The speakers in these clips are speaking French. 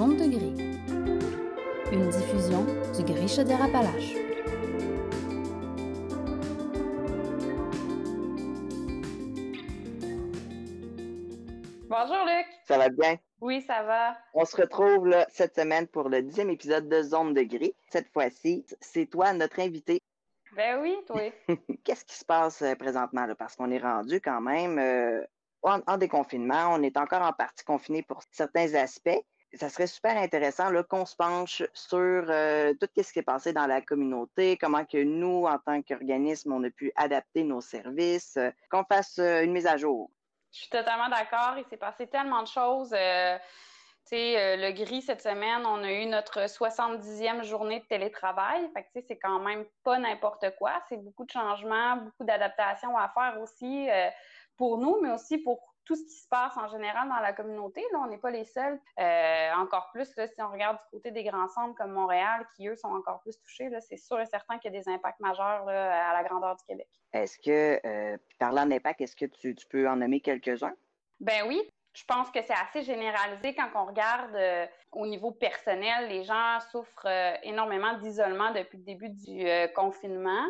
Zone de gris. Une diffusion du Gris Chaudière-Appalaches. Bonjour Luc. Ça va bien? Oui, ça va. On se retrouve là, cette semaine pour le dixième épisode de Zone de gris. Cette fois-ci, c'est toi notre invité. Ben oui, toi. Qu'est-ce qui se passe euh, présentement? Là? Parce qu'on est rendu quand même euh, en, en déconfinement. On est encore en partie confiné pour certains aspects. Ça serait super intéressant qu'on se penche sur euh, tout ce qui est passé dans la communauté, comment que nous, en tant qu'organisme, on a pu adapter nos services, euh, qu'on fasse euh, une mise à jour. Je suis totalement d'accord. Il s'est passé tellement de choses. Le gris cette semaine, on a eu notre 70e journée de télétravail. Fait que c'est quand même pas n'importe quoi. C'est beaucoup de changements, beaucoup d'adaptations à faire aussi pour nous, mais aussi pour tout ce qui se passe en général dans la communauté. Là, on n'est pas les seuls. Euh, encore plus, là, si on regarde du côté des grands centres comme Montréal, qui eux sont encore plus touchés, là, c'est sûr et certain qu'il y a des impacts majeurs là, à la grandeur du Québec. Est-ce que, euh, parlant d'impact, est-ce que tu, tu peux en nommer quelques-uns? Ben oui, je pense que c'est assez généralisé quand on regarde euh, au niveau personnel. Les gens souffrent euh, énormément d'isolement depuis le début du euh, confinement.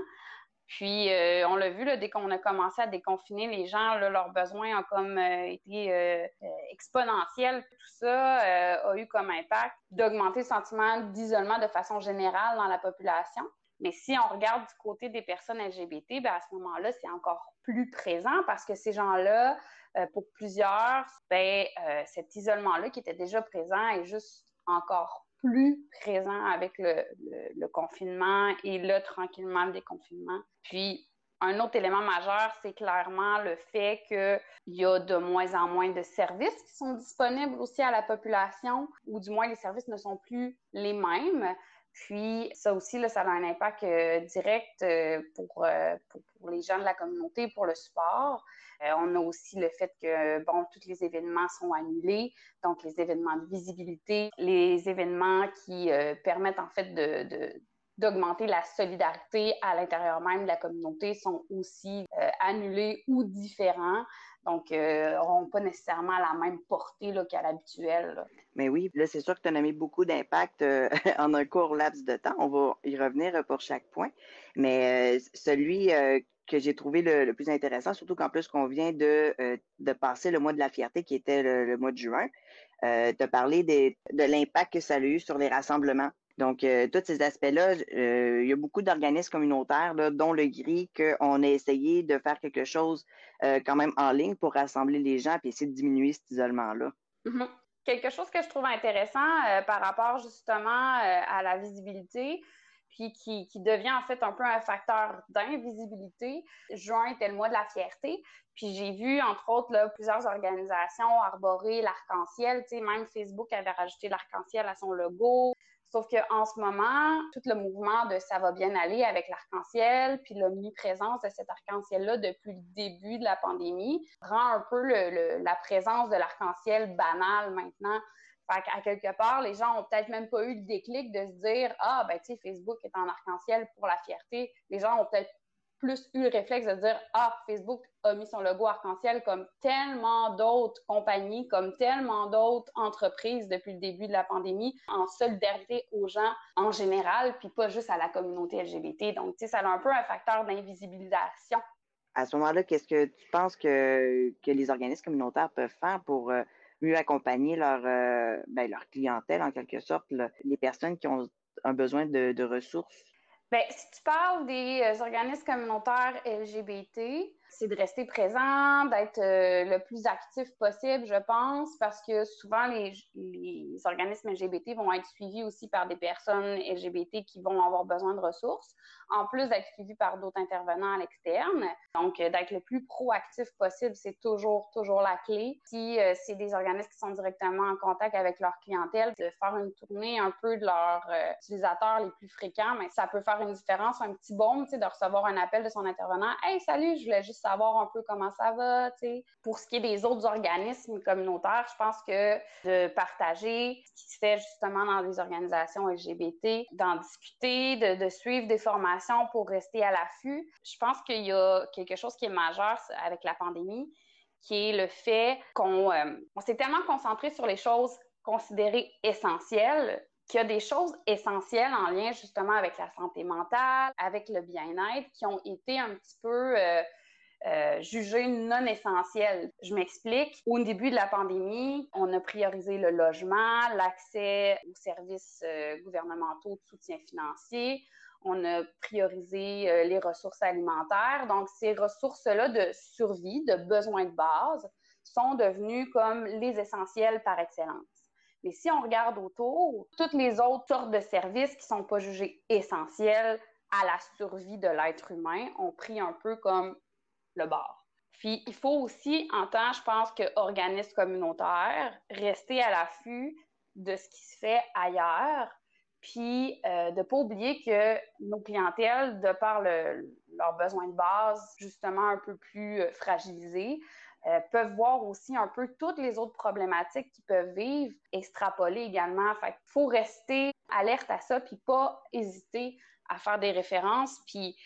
Puis, euh, on l'a vu, là, dès qu'on a commencé à déconfiner, les gens, leurs besoins ont comme euh, été euh, exponentiels. Tout ça a eu comme impact d'augmenter le sentiment d'isolement de façon générale dans la population. Mais si on regarde du côté des personnes LGBT, ben à ce moment-là, c'est encore plus présent parce que ces gens-là, pour plusieurs, ben, cet isolement-là qui était déjà présent est juste encore plus présent avec le, confinement et là, tranquillement, le déconfinement. Puis, un autre élément majeur, c'est clairement le fait qu'il y a de moins en moins de services qui sont disponibles aussi à la population, ou du moins les services ne sont plus les mêmes. Puis ça aussi, ça a un impact euh, direct euh, pour, euh, pour, les gens de la communauté, pour le support. On a aussi le fait que, bon, tous les événements sont annulés, donc les événements de visibilité, les événements qui permettent en fait d'augmenter la solidarité à l'intérieur même de la communauté sont aussi annulés ou différents. Donc, n'auront pas nécessairement la même portée qu'à l'habituel. Mais oui, là, c'est sûr que tu as mis beaucoup d'impact euh, en un court laps de temps. On va y revenir pour chaque point. Mais euh, celui euh, que j'ai trouvé le, plus intéressant, surtout qu'en plus qu'on vient de, euh, de passer le mois de la fierté qui était le, mois de juin, euh, tu as parlé de l'impact que ça a eu sur les rassemblements. Donc, euh, tous ces aspects-là, euh, il y a beaucoup d'organismes communautaires, dont le GRI, qu'on a essayé de faire quelque chose euh, quand même en ligne pour rassembler les gens et essayer de diminuer cet isolement-là. Mm -hmm. Quelque chose que je trouve intéressant euh, par rapport justement euh, à la visibilité, puis qui, qui, devient en fait un peu un facteur d'invisibilité. Juin était le mois de la fierté, puis j'ai vu entre autres là, plusieurs organisations arborer l'arc-en-ciel, tu sais, même Facebook avait rajouté l'arc-en-ciel à son logo. Sauf qu'en ce moment, tout le mouvement de ça va bien aller avec l'arc-en-ciel, puis l'omniprésence de cet arc-en-ciel-là depuis le début de la pandémie, rend un peu la présence de l'arc-en-ciel banale maintenant. Fait qu'à quelque part, les gens ont peut-être même pas eu le déclic de se dire Ah, ben, tu sais, Facebook est en arc-en-ciel pour la fierté. Les gens ont peut-être plus eu le réflexe de dire Ah, Facebook a mis son logo arc-en-ciel comme tellement d'autres compagnies, comme tellement d'autres entreprises depuis le début de la pandémie, en solidarité aux gens en général, puis pas juste à la communauté LGBT. Donc, tu sais, ça a un peu un facteur d'invisibilisation. À ce moment-là, qu'est-ce que tu penses que, que les organismes communautaires peuvent faire pour euh, mieux accompagner leur, euh, ben, leur clientèle, en quelque sorte, les personnes qui ont un besoin de ressources? Ben, si tu parles des euh, organismes communautaires LGBT, c'est de rester présent, d'être euh, le plus actif possible, je pense, parce que souvent les, organismes LGBT vont être suivis aussi par des personnes LGBT qui vont avoir besoin de ressources, en plus d'être suivis par d'autres intervenants à l'externe. Donc, euh, d'être le plus proactif possible, c'est toujours, toujours la clé. Si euh, c'est des organismes qui sont directement en contact avec leur clientèle, de faire une tournée un peu de leurs utilisateurs les plus fréquents, mais ça peut faire une différence, un petit baume, tu sais, de recevoir un appel de son intervenant. Hey, salut, je voulais juste savoir un peu comment ça va, tu sais. Pour ce qui est des autres organismes communautaires, je pense que de partager ce qui se fait justement dans les organisations LGBT, d'en discuter, de, suivre des formations pour rester à l'affût. Je pense qu'il y a quelque chose qui est majeur avec la pandémie, qui est le fait qu'on euh, s'est tellement concentré sur les choses considérées essentielles, qu'il y a des choses essentielles en lien justement avec la santé mentale, avec le bien-être, qui ont été un petit peu euh, euh, jugées non essentielles. Je m'explique. Au début de la pandémie, on a priorisé le logement, l'accès aux services euh, gouvernementaux de soutien financier. On a priorisé les ressources alimentaires. Donc, ces ressources-là de survie, de besoins de base, sont devenues comme les essentiels par excellence. Mais si on regarde autour, toutes les autres sortes de services qui sont pas jugés essentiels à la survie de l'être humain ont pris un peu comme le bord. Puis il faut aussi, en tant, je pense, qu'organisme communautaire, rester à l'affût de ce qui se fait ailleurs, puis euh, de ne pas oublier que nos clientèles, de par leurs besoins de base, justement un peu plus euh, fragilisés, euh, peuvent voir aussi un peu toutes les autres problématiques qu'ils peuvent vivre, extrapoler également. Fait qu'il faut rester alerte à ça, puis pas hésiter à faire des références. Puis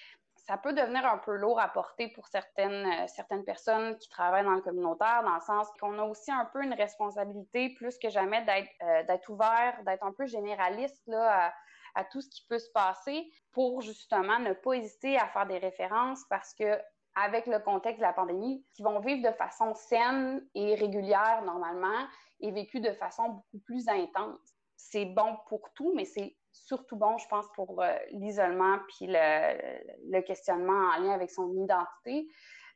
ça peut devenir un peu lourd à porter pour certaines, euh, certaines personnes qui travaillent dans le communautaire, dans le sens qu'on a aussi un peu une responsabilité plus que jamais d'être euh, ouvert, d'être un peu généraliste là, à, tout ce qui peut se passer pour justement ne pas hésiter à faire des références parce que avec le contexte de la pandémie, qui vont vivre de façon saine et régulière normalement et vécu de façon beaucoup plus intense. C'est bon pour tout, mais c'est surtout bon, je pense, pour euh, l'isolement puis le, questionnement en lien avec son identité,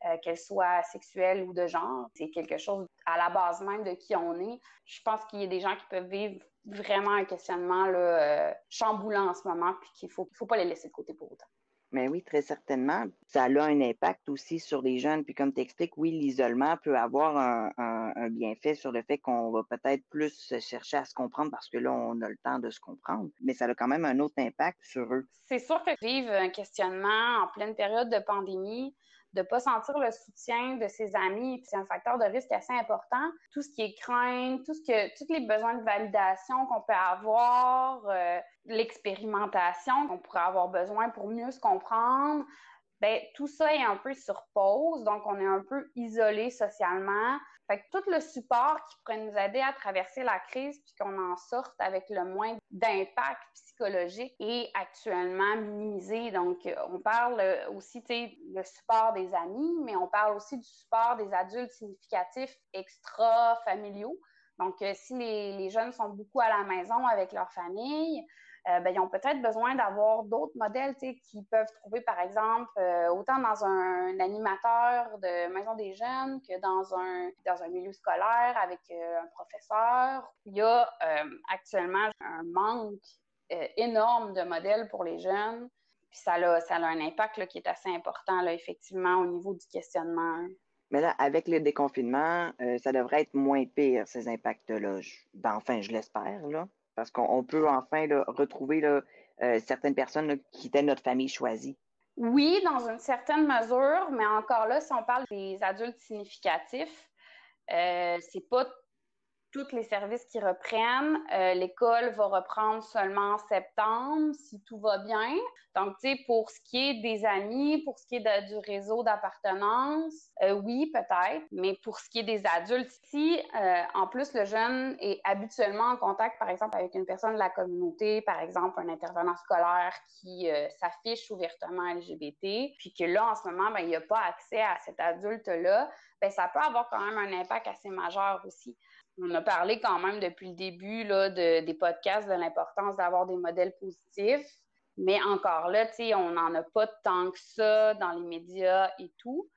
euh, qu'elle soit sexuelle ou de genre. C'est quelque chose à la base même de qui on est. Je pense qu'il y a des gens qui peuvent vivre vraiment un questionnement là, euh, chamboulant en ce moment, puis qu'il ne faut, faut pas les laisser de côté pour autant. Mais oui, très certainement. Ça a un impact aussi sur les jeunes. Puis comme tu expliques, oui, l'isolement peut avoir un, bienfait sur le fait qu'on va peut-être plus chercher à se comprendre parce que là, on a le temps de se comprendre. Mais ça a quand même un autre impact sur eux. C'est sûr que vivre un questionnement en pleine période de pandémie, de pas sentir le soutien de ses amis, c'est un facteur de risque assez important. Tout ce qui est crainte, tout ce que, tous les besoins de validation qu'on peut avoir, euh, l'expérimentation qu'on pourrait avoir besoin pour mieux se comprendre, ben, tout ça est un peu sur pause, donc on est un peu isolé socialement. Fait que tout le support qui pourrait nous aider à traverser la crise puis qu'on en sorte avec le moins d'impact psychologique est actuellement minimisé. Donc, on parle aussi, tu le support des amis, mais on parle aussi du support des adultes significatifs extra-familiaux. Donc, euh, si les, les jeunes sont beaucoup à la maison avec leur famille, euh, ben, ils ont peut-être besoin d'avoir d'autres modèles qu'ils peuvent trouver, par exemple, euh, autant dans un, animateur de maison des jeunes que dans un, dans un milieu scolaire avec euh, un professeur. Il y a actuellement un manque énorme de modèles pour les jeunes. Puis ça a, ça a un impact qui est assez important, effectivement, au niveau du questionnement. Mais là, avec le déconfinement, ça devrait être moins pire, ces impacts-là. Ben, enfin, je l'espère, là parce qu'on peut enfin retrouver euh, certaines personnes qui étaient notre famille choisie. Oui, dans une certaine mesure, mais encore là, si on parle des adultes significatifs, euh, c'est pas tous les services qui reprennent. Euh, l'école va reprendre seulement en septembre, si tout va bien. Donc, tu sais, pour ce qui est des amis, pour ce qui est du réseau d'appartenance, euh, oui, peut-être. Mais pour ce qui est des adultes, si euh, en plus le jeune est habituellement en contact, par exemple, avec une personne de la communauté, par exemple, un intervenant scolaire qui s'affiche ouvertement LGBT, puis que là, en ce moment, ben, il n'y a pas accès à cet adulte-là, ben, ça peut avoir quand même un impact assez majeur aussi. On a parlé quand même depuis le début là, de, des podcasts de l'importance d'avoir des modèles positifs. Mais encore là, on n'en a pas tant que ça dans les médias et tout.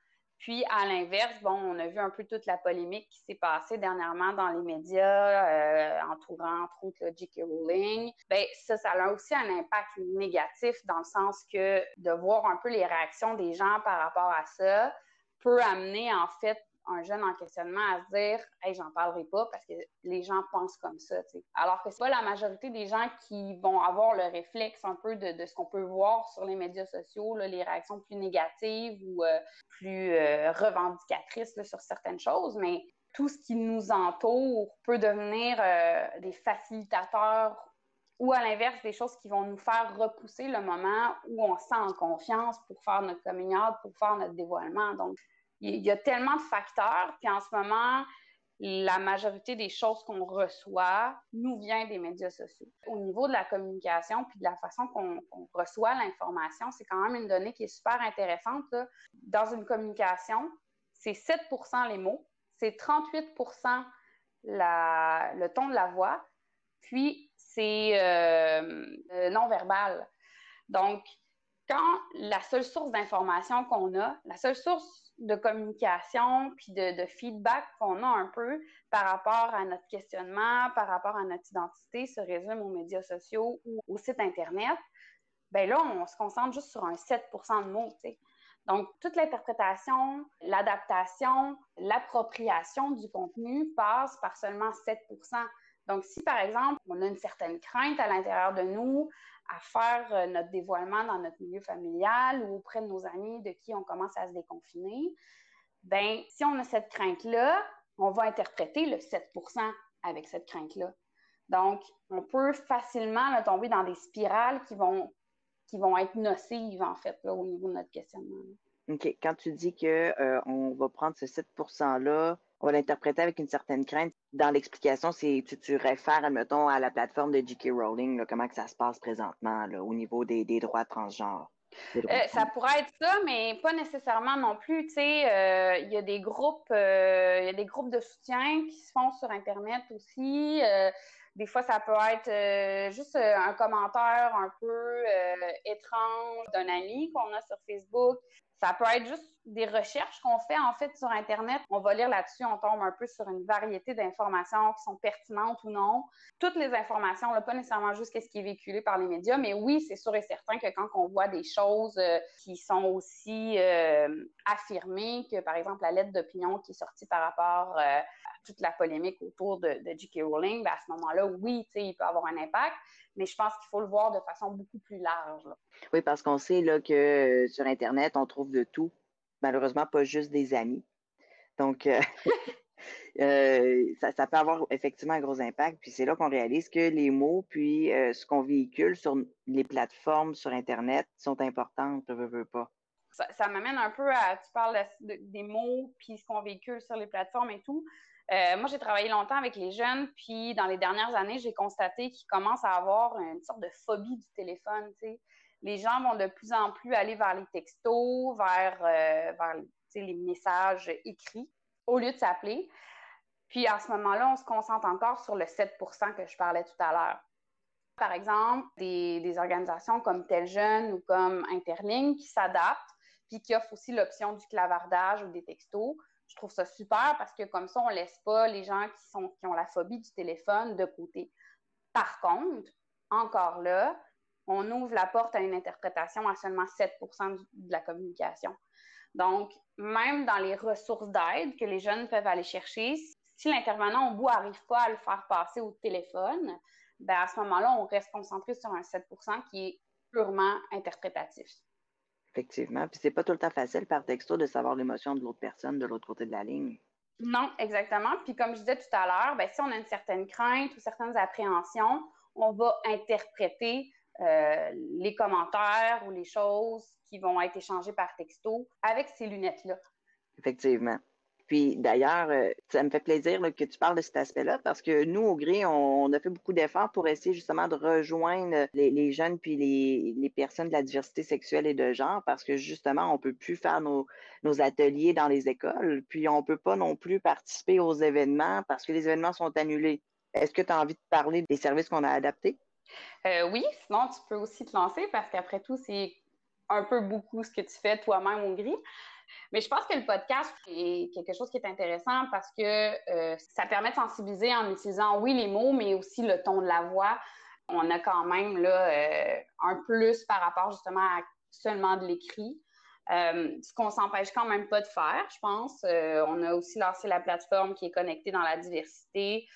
Puis, à l'inverse, bon, on a vu un peu toute la polémique qui s'est passée dernièrement dans les médias, euh, entourant entre autres le J.K. Rowling. Bien, ça, ça a aussi un impact négatif dans le sens que de voir un peu les réactions des gens par rapport à ça peut amener en fait un jeune en questionnement à se dire Hey, j'en parlerai pas parce que les gens pensent comme ça. Alors que c'est pas la majorité des gens qui vont avoir le réflexe un peu de, ce qu'on peut voir sur les médias sociaux, les réactions plus négatives ou euh, plus euh, revendicatrices sur certaines choses, mais tout ce qui nous entoure peut devenir euh, des facilitateurs ou à l'inverse, des choses qui vont nous faire repousser le moment où on se sent en confiance pour faire notre communion, pour faire notre dévoilement. Donc, il y a tellement de facteurs. Puis en ce moment, la majorité des choses qu'on reçoit nous vient des médias sociaux. Au niveau de la communication puis de la façon qu'on reçoit l'information, c'est quand même une donnée qui est super intéressante. Dans une communication, c'est 7% les mots, c'est 38% le ton de la voix, puis c'est euh, non-verbal. Donc, quand la seule source d'information qu'on a, la seule source de communication puis de, feedback qu'on a un peu par rapport à notre questionnement, par rapport à notre identité se résume aux médias sociaux ou au site Internet, ben là, on se concentre juste sur un 7% de mots, Donc, toute l'interprétation, l'adaptation, l'appropriation du contenu passe par seulement 7 Donc, si par exemple, on a une certaine crainte à l'intérieur de nous à faire euh, notre dévoilement dans notre milieu familial ou auprès de nos amis de qui on commence à se déconfiner, ben si on a cette crainte-là, on va interpréter le 7% avec cette crainte-là. Donc, on peut facilement tomber dans des spirales qui vont, qui vont être nocives, en fait, au niveau de notre questionnement. OK. Quand tu dis qu'on euh, va prendre ce 7 %-là on va l'interpréter avec une certaine crainte. Dans l'explication, c'est tu, tu réfères, admettons, à la plateforme de J.K. Rowling, comment que ça se passe présentement au niveau des, droits transgenres. Euh, ça pourrait être ça, mais pas nécessairement non plus. Tu sais, euh, il y a des groupes, euh, il y a des groupes de soutien qui se font sur Internet aussi. des fois, ça peut être juste un commentaire un peu étrange d'un ami qu'on a sur Facebook. Ça peut être juste des recherches qu'on fait en fait sur Internet. On va lire là-dessus, on tombe un peu sur une variété d'informations qui sont pertinentes ou non. Toutes les informations, là, pas nécessairement juste ce qui est véhiculé par les médias, mais oui, c'est sûr et certain que quand on voit des choses euh, qui sont aussi euh, affirmées que, par exemple, la lettre d'opinion qui est sortie par rapport euh, à toute la polémique autour de, J.K. Rowling, ben, à ce moment-là, oui, il peut avoir un impact mais je pense qu'il faut le voir de façon beaucoup plus large. Oui, parce qu'on sait là, que sur Internet, on trouve de tout. Malheureusement, pas juste des amis. Donc, euh, euh, ça, peut avoir effectivement un gros impact. Puis c'est là qu'on réalise que les mots, puis euh, ce qu'on véhicule sur les plateformes sur Internet sont importantes, ne veux pas. Ça, m'amène un peu à, tu parles des mots, puis ce qu'on véhicule sur les plateformes et tout. Euh, moi, j'ai travaillé longtemps avec les jeunes, puis dans les dernières années, j'ai constaté qu'ils commencent à avoir une sorte de phobie du téléphone. Les gens vont de plus en plus aller vers les textos, vers, euh, les messages écrits, au lieu de s'appeler. Puis à ce moment-là, on se concentre encore sur le 7 que je parlais tout à l'heure. Par exemple, des, des, organisations comme Tel Jeune ou comme Interligne qui s'adaptent, puis qui offrent aussi l'option du clavardage ou des textos je trouve ça super parce que comme ça, on laisse pas les gens qui, sont, qui ont la phobie du téléphone de côté. Par contre, encore là, on ouvre la porte à une interprétation à seulement 7% de la communication. Donc, même dans les ressources d'aide que les jeunes peuvent aller chercher, si l'intervenant au bout n'arrive pas à le faire passer au téléphone, ben à ce moment-là, on reste concentré sur un 7% qui est purement interprétatif. Effectivement. Puis c'est pas tout le temps facile par texto de savoir l'émotion de l'autre personne de l'autre côté de la ligne. Non, exactement. Puis comme je disais tout à l'heure, ben, si on a une certaine crainte ou certaines appréhensions, on va interpréter euh, les commentaires ou les choses qui vont être échangées par texto avec ces lunettes-là. Effectivement. Puis d'ailleurs, euh, ça me fait plaisir que tu parles de cet aspect-là parce que nous, au GRI, on, a fait beaucoup d'efforts pour essayer justement de rejoindre les, jeunes puis les, personnes de la diversité sexuelle et de genre parce que justement, on ne peut plus faire nos, ateliers dans les écoles, puis on ne peut pas non plus participer aux événements parce que les événements sont annulés. Est-ce que tu as envie de parler des services qu'on a adaptés? Euh, oui, sinon tu peux aussi te lancer parce qu'après tout, c'est un peu beaucoup ce que tu fais toi-même au GRI. Mais je pense que le podcast est quelque chose qui est intéressant parce que euh, ça permet de sensibiliser en utilisant, oui, les mots, mais aussi le ton de la voix. On a quand même là, euh, un plus par rapport justement à seulement de l'écrit. Euh, ce qu'on s'empêche quand même pas de faire, je pense. on a aussi lancé la plateforme qui est connectée dans la diversité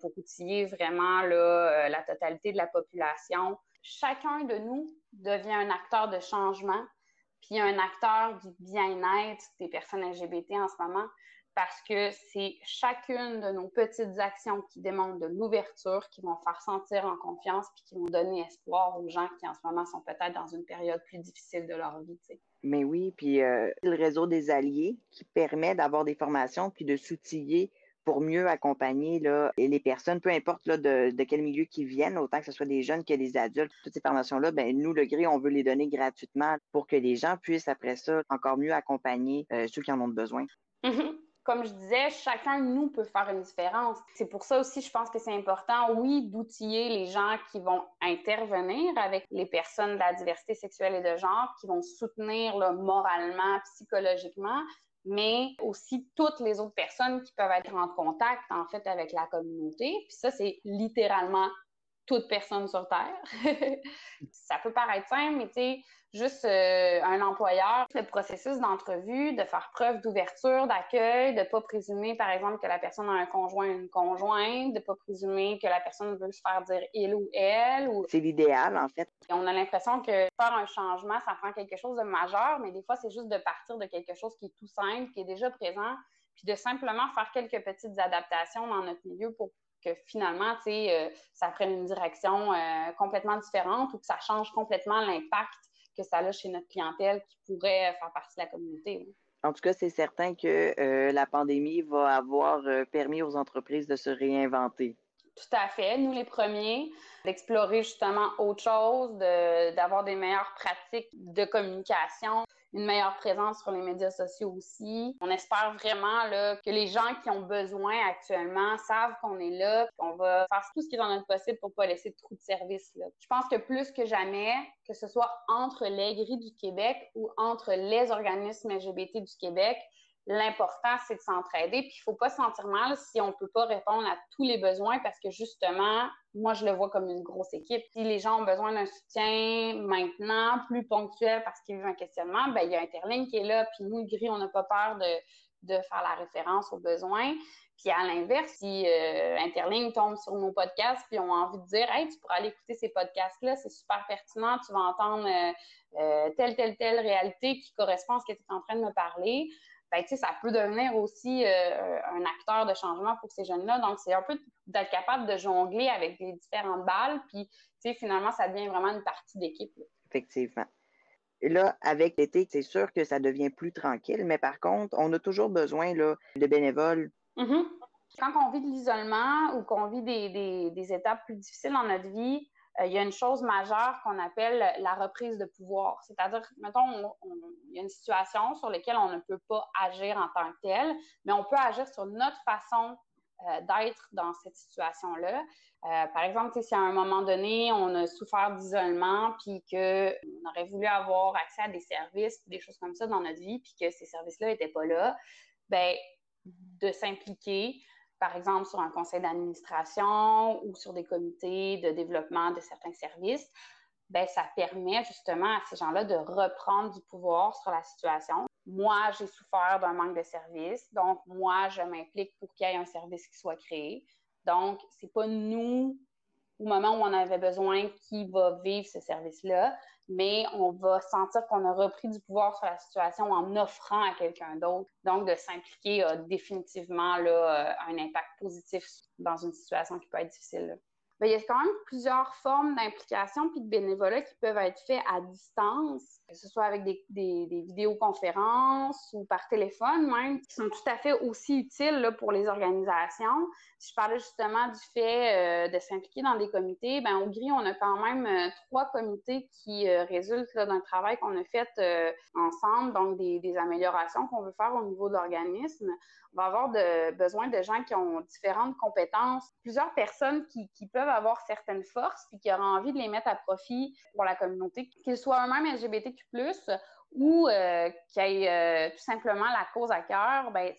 pour outiller vraiment là, la totalité de la population. Chacun de nous devient un acteur de changement puis un acteur du bien-être des personnes LGBT en ce moment, parce que c'est chacune de nos petites actions qui démontrent de l'ouverture, qui vont faire sentir en confiance, puis qui vont donner espoir aux gens qui en ce moment sont peut-être dans une période plus difficile de leur vie. Mais oui, puis euh, le réseau des alliés qui permet d'avoir des formations puis de s'outiller pour mieux accompagner là, les personnes, peu importe là, de, de quel milieu qu'ils viennent, autant que ce soit des jeunes que des adultes. Toutes ces formations-là, ben, nous, le GRI, on veut les donner gratuitement pour que les gens puissent, après ça, encore mieux accompagner euh, ceux qui en ont besoin. Mm-hmm comme je disais, chacun de nous peut faire une différence. C'est pour ça aussi, je pense que c'est important, oui, d'outiller les gens qui vont intervenir avec les personnes de la diversité sexuelle et de genre, qui vont soutenir là, moralement, psychologiquement, mais aussi toutes les autres personnes qui peuvent être en contact, en fait, avec la communauté. Puis ça, c'est littéralement toute personne sur Terre. ça peut paraître simple, mais tu sais, juste euh, un employeur, le processus d'entrevue, de faire preuve d'ouverture, d'accueil, de ne pas présumer, par exemple, que la personne a un conjoint ou une conjointe, de ne pas présumer que la personne veut se faire dire il ou elle. Ou... C'est l'idéal, en fait. on a l'impression que faire un changement, ça prend quelque chose de majeur, mais des fois, c'est juste de partir de quelque chose qui est tout simple, qui est déjà présent, puis de simplement faire quelques petites adaptations dans notre milieu pour que finalement, tu sais, euh, ça prenne une direction euh, complètement différente ou que ça change complètement l'impact que ça a chez notre clientèle qui pourrait faire partie de la communauté. En tout cas, c'est certain que euh, la pandémie va avoir permis aux entreprises de se réinventer. Tout à fait. Nous, les premiers, d'explorer justement autre chose, d'avoir des meilleures pratiques de communication, une meilleure présence sur les médias sociaux aussi. On espère vraiment là, que les gens qui ont besoin actuellement savent qu'on est là, qu'on va faire tout ce qui est dans notre possible pour pas laisser de trou de service. Je pense que plus que jamais, que ce soit entre les grilles du Québec ou entre les organismes LGBT du Québec, l'important, c'est de s'entraider. Puis il faut pas se sentir mal si on peut pas répondre à tous les besoins parce que justement, moi, je le vois comme une grosse équipe. Si les gens ont besoin d'un soutien maintenant, plus ponctuel parce qu'ils vivent un questionnement, ben il y a Interlink qui est là. Puis nous, gris, on n'a pas peur de, de faire la référence aux besoins. Puis à l'inverse, si euh, tombe sur nos podcasts puis ont envie de dire Hey, tu pourras aller écouter ces podcasts-là, c'est super pertinent, tu vas entendre euh, euh, telle, telle, telle réalité qui correspond à ce que tu es en train de me parler ben, ça peut devenir aussi euh, un acteur de changement pour ces jeunes-là. Donc, c'est un peu d'être capable de jongler avec les différentes balles, puis finalement, ça devient vraiment une partie d'équipe. Effectivement. Et là, avec l'été, c'est sûr que ça devient plus tranquille, mais par contre, on a toujours besoin là, de bénévoles. Mm-hmm. Quand on vit de l'isolement ou qu'on vit des, des, étapes plus difficiles dans notre vie, euh, il y a une chose majeure qu'on appelle la reprise de pouvoir. C'est-à-dire, mettons, il y a une situation sur laquelle on ne peut pas agir en tant que tel, mais on peut agir sur notre façon euh, d'être dans cette situation-là. Euh, par exemple, si à un moment donné, on a souffert d'isolement, puis qu'on aurait voulu avoir accès à des services, des choses comme ça dans notre vie, puis que ces services-là n'étaient pas là, ben de s'impliquer, par exemple sur un conseil d'administration ou sur des comités de développement de certains services, ben, ça permet justement à ces gens-là de reprendre du pouvoir sur la situation. Moi, j'ai souffert d'un manque de service, donc moi, je m'implique pour qu'il y ait un service qui soit créé. Donc, c'est pas nous, au moment où on avait besoin, qui va vivre ce service-là, mais on va sentir qu'on a repris du pouvoir sur la situation en offrant à quelqu'un d'autre. Donc, de s'impliquer a définitivement là, euh, un impact positif dans une situation qui peut être difficile. Ben, il y a quand même plusieurs formes d'implication puis de bénévolat qui peuvent être faits à distance, que ce soit avec des, des, vidéoconférences ou par téléphone même, qui sont tout à fait aussi utiles là, pour les organisations. Si je parlais justement du fait euh, de s'impliquer dans des comités, ben au GRI, on a quand même euh, trois comités qui euh, résultent d'un travail qu'on a fait ensemble, donc des, des améliorations qu'on veut faire au niveau de l'organisme va avoir besoin de gens qui ont différentes compétences, plusieurs personnes qui, peuvent avoir certaines forces puis qui auraient envie de les mettre à profit pour la communauté, qu'ils soient eux-mêmes LGBTQ+, ou euh, qui aient euh, tout simplement la cause à cœur, ben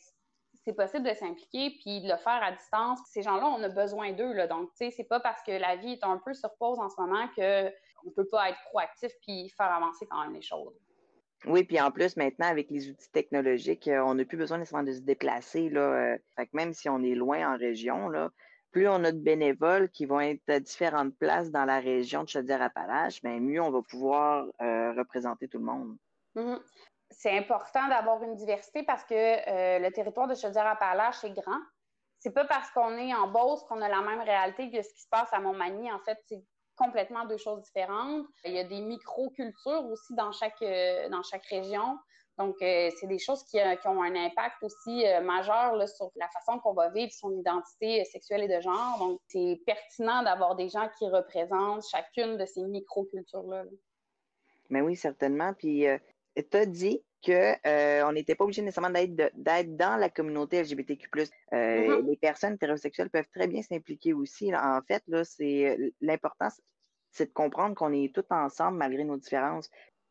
c'est possible de s'impliquer puis de le faire à distance. Ces gens-là, on a besoin d'eux. Là. Donc, tu sais, c'est pas parce que la vie est un peu sur pause en ce moment qu'on peut pas être proactif puis faire avancer quand même les choses. Oui, puis en plus, maintenant, avec les outils technologiques, euh, on n'a plus besoin nécessairement de se déplacer. Là, euh, fait que même si on est loin en région, là, plus on a de bénévoles qui vont être à différentes places dans la région de Chaudière-Appalaches, bien mieux on va pouvoir euh, représenter tout le monde. Mm-hmm. C'est important d'avoir une diversité parce que le territoire de Chaudière-Appalaches est grand. C'est pas parce qu'on est en Beauce qu'on a la même réalité que ce qui se passe à Montmagny. En fait, complètement deux choses différentes. Il y a des micro-cultures aussi dans chaque, euh, dans chaque région. Donc, euh, c'est des choses qui, ont un impact aussi majeur là, sur la façon qu'on va vivre son identité sexuelle et de genre. Donc, c'est pertinent d'avoir des gens qui représentent chacune de ces micro-cultures-là. Mais oui, certainement. Puis, tu as dit qu'on euh, n'était pas obligé nécessairement d'être dans la communauté LGBTQ+. Euh, mm-hmm. Les personnes hétérosexuelles peuvent très bien s'impliquer aussi. En fait, là, c'est l'important, c'est de comprendre qu'on est tous ensemble malgré nos différences.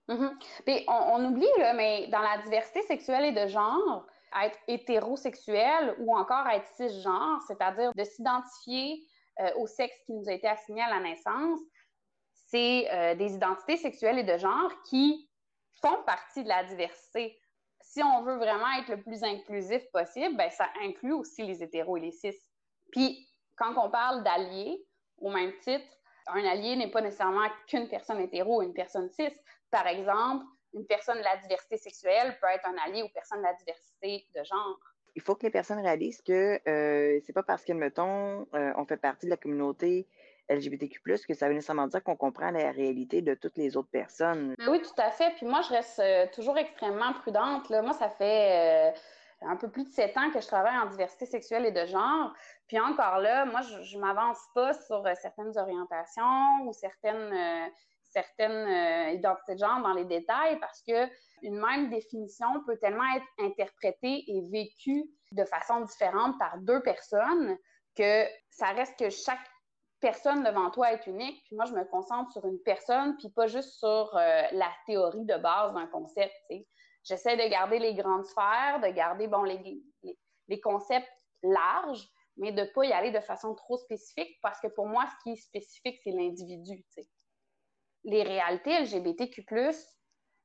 Mm-hmm. on, oublie, là, mais dans la diversité sexuelle et de genre, être hétérosexuel ou encore être cisgenre, c'est-à-dire de s'identifier euh, au sexe qui nous a été assigné à la naissance, c'est des identités sexuelles et de genre qui font partie de la diversité. Si on veut vraiment être le plus inclusif possible, ben, ça inclut aussi les hétéros et les cis. Puis, quand on parle d'alliés, au même titre, un allié n'est pas nécessairement qu'une personne hétéro ou une personne cis. Par exemple, une personne de la diversité sexuelle peut être un allié aux personnes de la diversité de genre. Il faut que les personnes réalisent que euh, c'est pas parce que, mettons, euh, on fait partie de la communauté LGBTQ+, que ça veut nécessairement dire qu'on comprend la réalité de toutes les autres personnes. oui, tout à fait. Puis moi, je reste euh, toujours extrêmement prudente. Moi, ça fait euh, un peu plus de sept ans que je travaille en diversité sexuelle et de genre. Puis encore là, moi, je, ne m'avance pas sur euh, certaines orientations ou certaines, certaines identités de genre dans les détails parce que une même définition peut tellement être interprétée et vécue de façon différente par deux personnes que ça reste que chaque personne devant toi est unique, puis moi, je me concentre sur une personne, puis pas juste sur euh, la théorie de base d'un concept. J'essaie de garder les grandes sphères, de garder les, les, concepts larges, mais de ne pas y aller de façon trop spécifique, parce que pour moi, ce qui est spécifique, c'est l'individu. Les réalités LGBTQ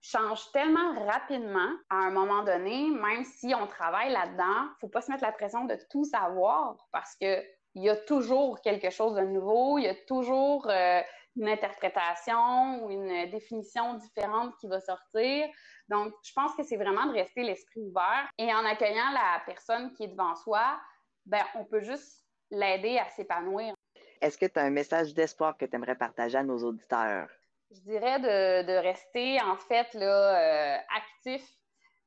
changent tellement rapidement à un moment donné, même si on travaille là-dedans, faut pas se mettre la pression de tout savoir, parce que il y a toujours quelque chose de nouveau, il y a toujours euh, une interprétation ou une définition différente qui va sortir. Donc, je pense que c'est vraiment de rester l'esprit ouvert et en accueillant la personne qui est devant soi, ben, on peut juste l'aider à s'épanouir. Est-ce que tu as un message d'espoir que tu aimerais partager à nos auditeurs? Je dirais de, rester en fait là, euh, actif,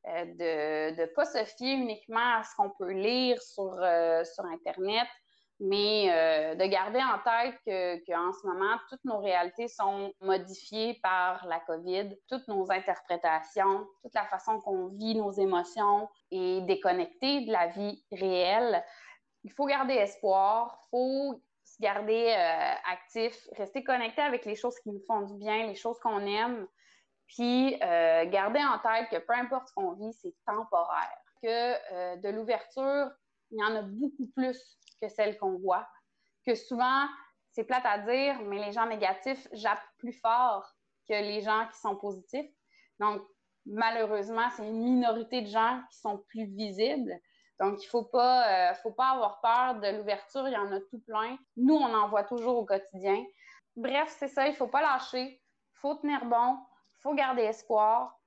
euh, de ne pas se fier uniquement à ce qu'on peut lire sur, sur Internet, mais euh, de garder en tête qu'en ce moment, toutes nos réalités sont modifiées par la COVID, toutes nos interprétations, toute la façon qu'on vit nos émotions est déconnectée de la vie réelle. Il faut garder espoir, il faut se garder euh, actif, rester connecté avec les choses qui nous font du bien, les choses qu'on aime, puis euh, garder en tête que peu importe ce qu'on vit, c'est temporaire, que de l'ouverture, il y en a beaucoup plus que celles qu'on voit. Que souvent, c'est plate à dire, mais les gens négatifs jappent plus fort que les gens qui sont positifs. Donc, malheureusement, c'est une minorité de gens qui sont plus visibles. Donc, il ne faut, pas, euh, faut pas avoir peur de l'ouverture. Il y en a tout plein. Nous, on en voit toujours au quotidien. Bref, c'est ça. Il ne faut pas lâcher. Il faut tenir bon. Il faut garder espoir.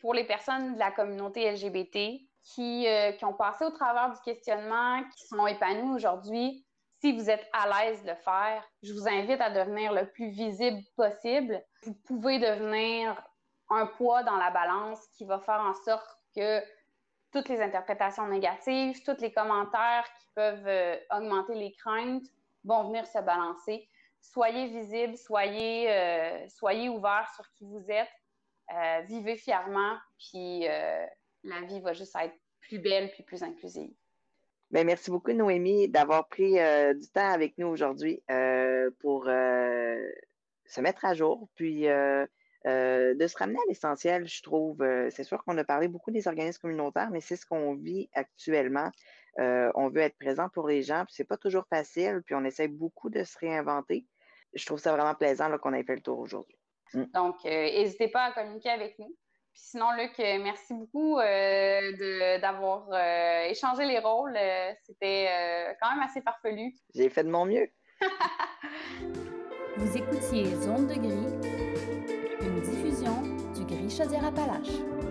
Pour les personnes de la communauté LGBT, qui, euh, qui, ont passé au travers du questionnement, qui sont épanouis aujourd'hui. Si vous êtes à l'aise de le faire, je vous invite à devenir le plus visible possible. Vous pouvez devenir un poids dans la balance qui va faire en sorte que toutes les interprétations négatives, tous les commentaires qui peuvent euh, augmenter les craintes vont venir se balancer. Soyez visible, soyez, euh, soyez ouvert sur qui vous êtes, vivez fièrement, puis la vie va juste être plus belle puis plus inclusive. Bien, merci beaucoup, Noémie, d'avoir pris euh, du temps avec nous aujourd'hui euh, pour euh, se mettre à jour, puis de se ramener à l'essentiel, je trouve. c'est sûr qu'on a parlé beaucoup des organismes communautaires, mais c'est ce qu'on vit actuellement. on veut être présent pour les gens, puis c'est pas toujours facile, puis on essaie beaucoup de se réinventer. Je trouve ça vraiment plaisant qu'on ait fait le tour aujourd'hui. Mm. Donc, n'hésitez pas à communiquer avec nous. Puis sinon, Luc, euh, merci beaucoup euh, d'avoir euh, échangé les rôles. C'était quand même assez farfelu. J'ai fait de mon mieux. Vous écoutiez Zone de gris, une diffusion du Gris Chaudière-Appalaches.